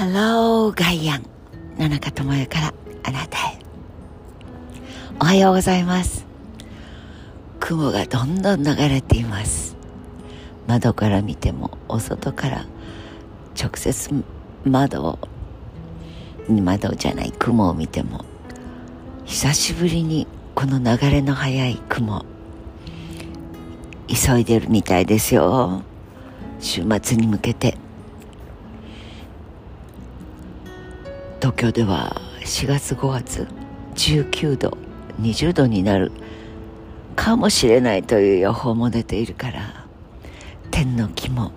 ハローガイアン。野中智也からあなたへ。おはようございます。雲がどんどん流れています。窓から見てもお外から直接窓を窓じゃない雲を見ても久しぶりにこの流れの速い雲。急いでるみたいですよ。週末に向けて。東京では4月5月19度20度になるかもしれないという予報も出ているから天の気も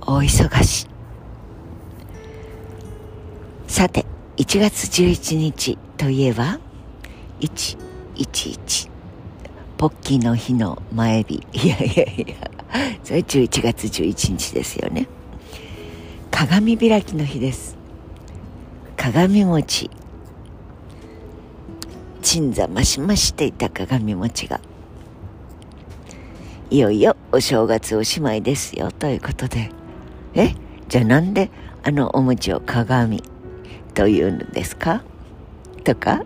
大忙しさて1月11日といえば111ポッキーの日の前日。いやいやいやそれ11月11日ですよね。鏡開きの日です。鏡餅。鎮座ましましていた鏡餅が。いよいよお正月おしまいですよ。ということで。え？じゃあなんであのお餅を鏡というんですか？とか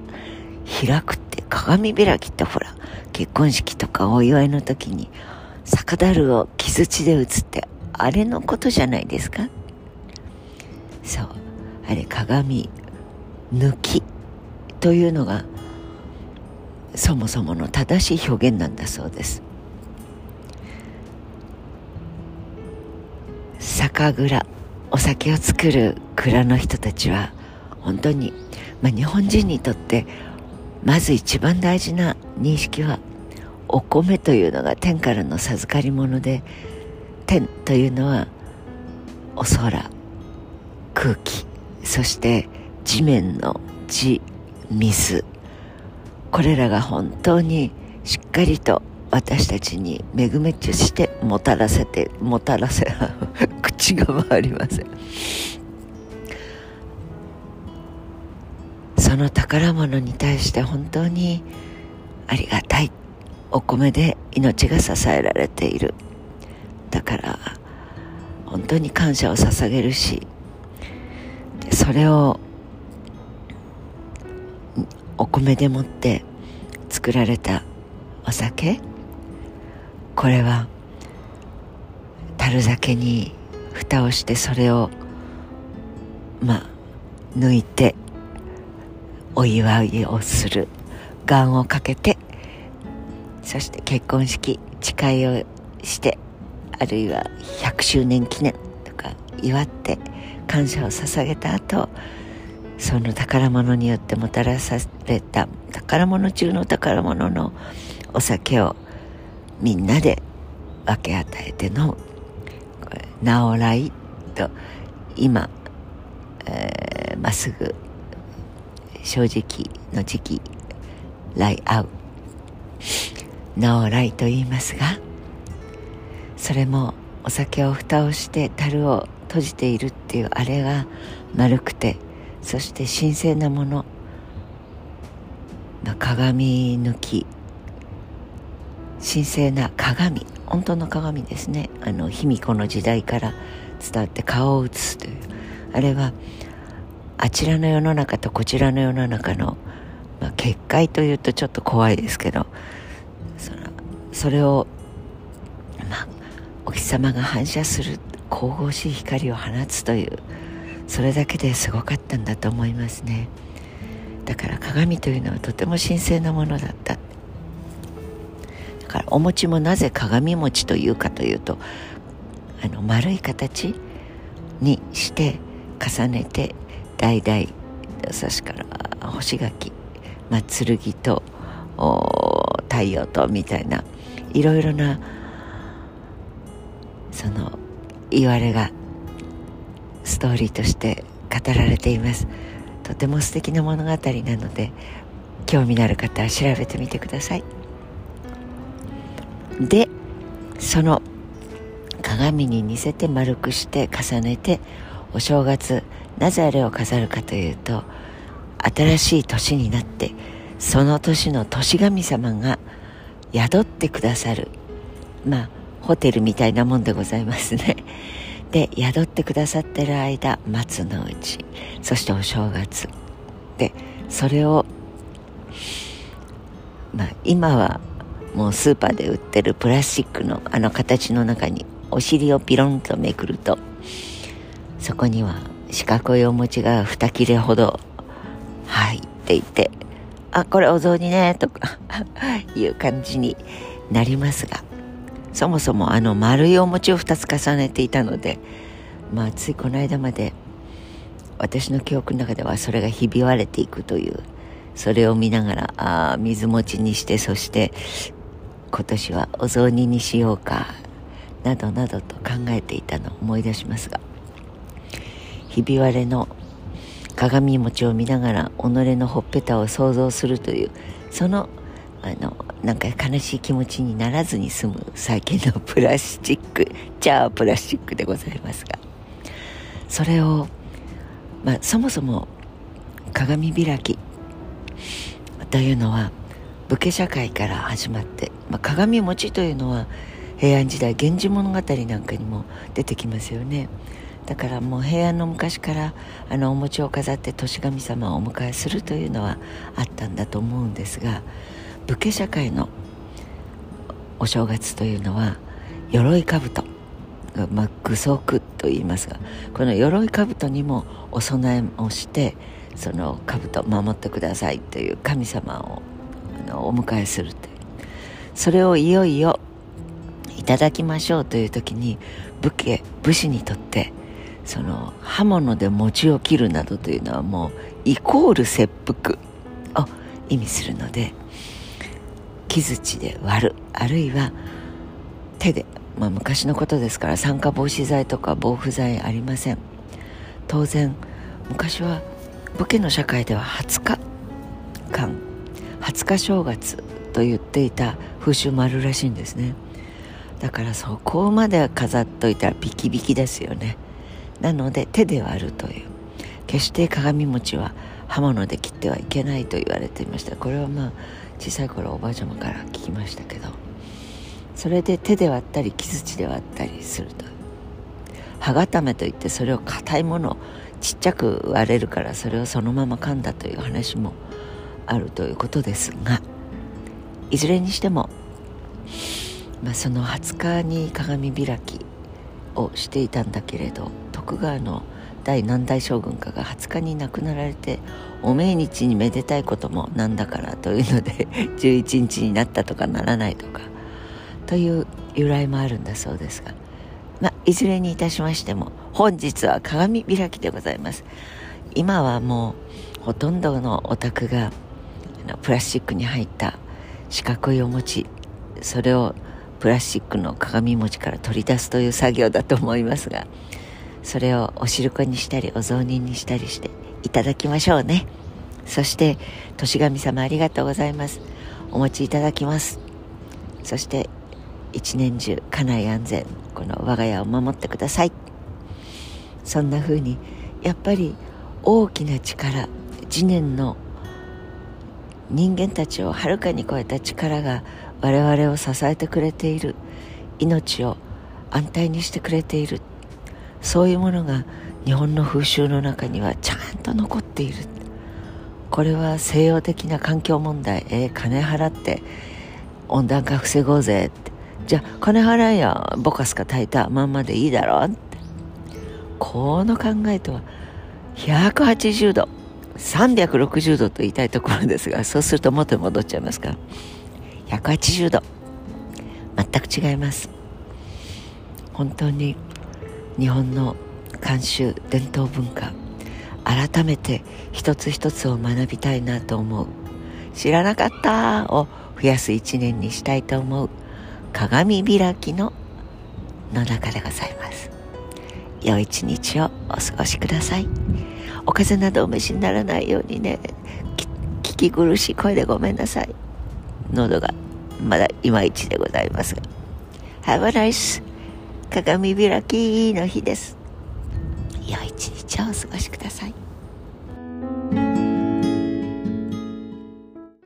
開くって鏡開きってほら結婚式とかお祝いの時に酒樽を木槌で打つってあれのことじゃないですか？そう。あれ鏡抜きというのがそもそもの正しい表現なんだそうです。酒蔵お酒を作る蔵の人たちは本当に、まあ、日本人にとってまず一番大事な認識はお米というのが天からの授かり物で天というのはお空空気。そして地面の地水。これらが本当にしっかりと私たちに恵めっちしてもたらせてもたらせ 口が回りません。その宝物に対して本当にありがたいお米で命が支えられている。だから本当に感謝を捧げるしそれをお米でもって作られたお酒。これは樽酒に蓋をしてそれをまあ抜いてお祝いをする。願をかけてそして結婚式誓いをしてあるいは100周年記念とか祝って感謝を捧げた後その宝物によってもたらされた宝物中の宝物のお酒をみんなで分け与えて飲む「なおらい」と今、えー、まっすぐ正直の時期来会うなおらいと言いますがそれもお酒を蓋をして樽を閉じているっていうあれが丸くてそして神聖なもの鏡抜き神聖な鏡本当の鏡ですね。あの卑弥呼の時代から伝わって顔を映すというあれはあちらの世の中とこちらの世の中の、まあ、結界というとちょっと怖いですけどそのそれを、まあ、お日様が反射する神々しい光を放つというそれだけですごかったんだと思いますね。だから鏡というのはとても神聖なものだった。だからお餅もなぜ鏡餅というかというとあの丸い形にして重ねて代々そしから干し柿、まあ、剣と太陽とみたいないろいろなその言われがストーリーとして語られています。とても素敵な物語なので興味のある方は調べてみてください。でその鏡に似せて丸くして重ねてお正月なぜあれを飾るかというと新しい年になってその年の年神様が宿ってくださる。まあホテルみたいなもんでございますね。で宿ってくださってる間松の内そしてお正月。でそれをまあ今はもうスーパーで売ってるプラスチックのあの形の中にお尻をピロンとめくるとそこには四角いお餅が2切れほど入っていてあこれお雑煮ねとか いう感じになりますがそもそもあの丸いお餅を2つ重ねていたのでまあついこの間まで私の記憶の中ではそれがひび割れていくというそれを見ながらあ水餅にしてそして今年はお雑煮にしようかなどなどと考えていたのを思い出しますがひび割れの鏡餅を見ながら己のほっぺたを想像するというそのあのなんか悲しい気持ちにならずに済む最近のプラスチックじゃあプラスチックでございますが。それを、まあ、そもそも鏡開きというのは武家社会から始まって、まあ、鏡餅というのは平安時代「源氏物語」なんかにも出てきますよね。だからもう平安の昔からあのお餅を飾って年神様をお迎えするというのはあったんだと思うんですが武家社会のお正月というのは鎧兜まあ、具足と言いますがこの鎧兜にもお供えをしてその兜守ってくださいという神様をあのお迎えするという。それをいよいよいただきましょうという時に武家武士にとってその刃物で餅を切るなどというのはもうイコール切腹を意味するので木槌で割るあるいは手で、まあ、昔のことですから酸化防止剤とか防腐剤ありません。当然昔は武家の社会では20日間20日正月と言っていた風習もあるらしいんですね。だからそこまで飾っといたらビキビキですよね。なので手で割るという。決して鏡餅は刃物で切ってはいけないと言われていました。これはまあ小さい頃おばあちゃまから聞きましたけどそれで手で割ったり木槌で割ったりすると歯固めといってそれを硬いものちっちゃく割れるからそれをそのまま噛んだという話もあるということですがいずれにしても、まあ、その20日に鏡開きをしていたんだけれど徳川の第何代将軍かが20日に亡くなられてお命日にめでたいこともなんだからというので 11日になったとかならないとかという由来もあるんだそうですが、ま、いずれにいたしましても本日は鏡開きでございます。今はもうほとんどのお宅がプラスチックに入った四角いお餅それをプラスチックの鏡餅から取り出すという作業だと思いますがそれをお汁粉にしたりお雑煮にしたりしていただきましょうね。そして年神様ありがとうございます。お持ちいただきます。そして一年中家内安全この我が家を守ってください。そんな風にやっぱり大きな力次年の人間たちをはるかに超えた力が我々を支えてくれている命を安泰にしてくれているそういうものが日本の風習の中にはちゃんと残っている。これは西洋的な環境問題。えー、金払って温暖化防ごうぜって。じゃあ金払いやボカスカ炊いたまんまでいいだろってこの考えとは180度360度と言いたいところですがそうすると元に戻っちゃいますか。ら180度全く違います。本当に日本の慣習伝統文化改めて一つ一つを学びたいなと思う。知らなかったを増やす一年にしたいと思う。鏡開きの野中でございます。良い一日をお過ごしください。お風邪などお召しにならないようにね。聞き苦しい声でごめんなさい。喉がまだいまいちでございますが。Have a nice 鏡開きの日です。良い一日をお過ごしください。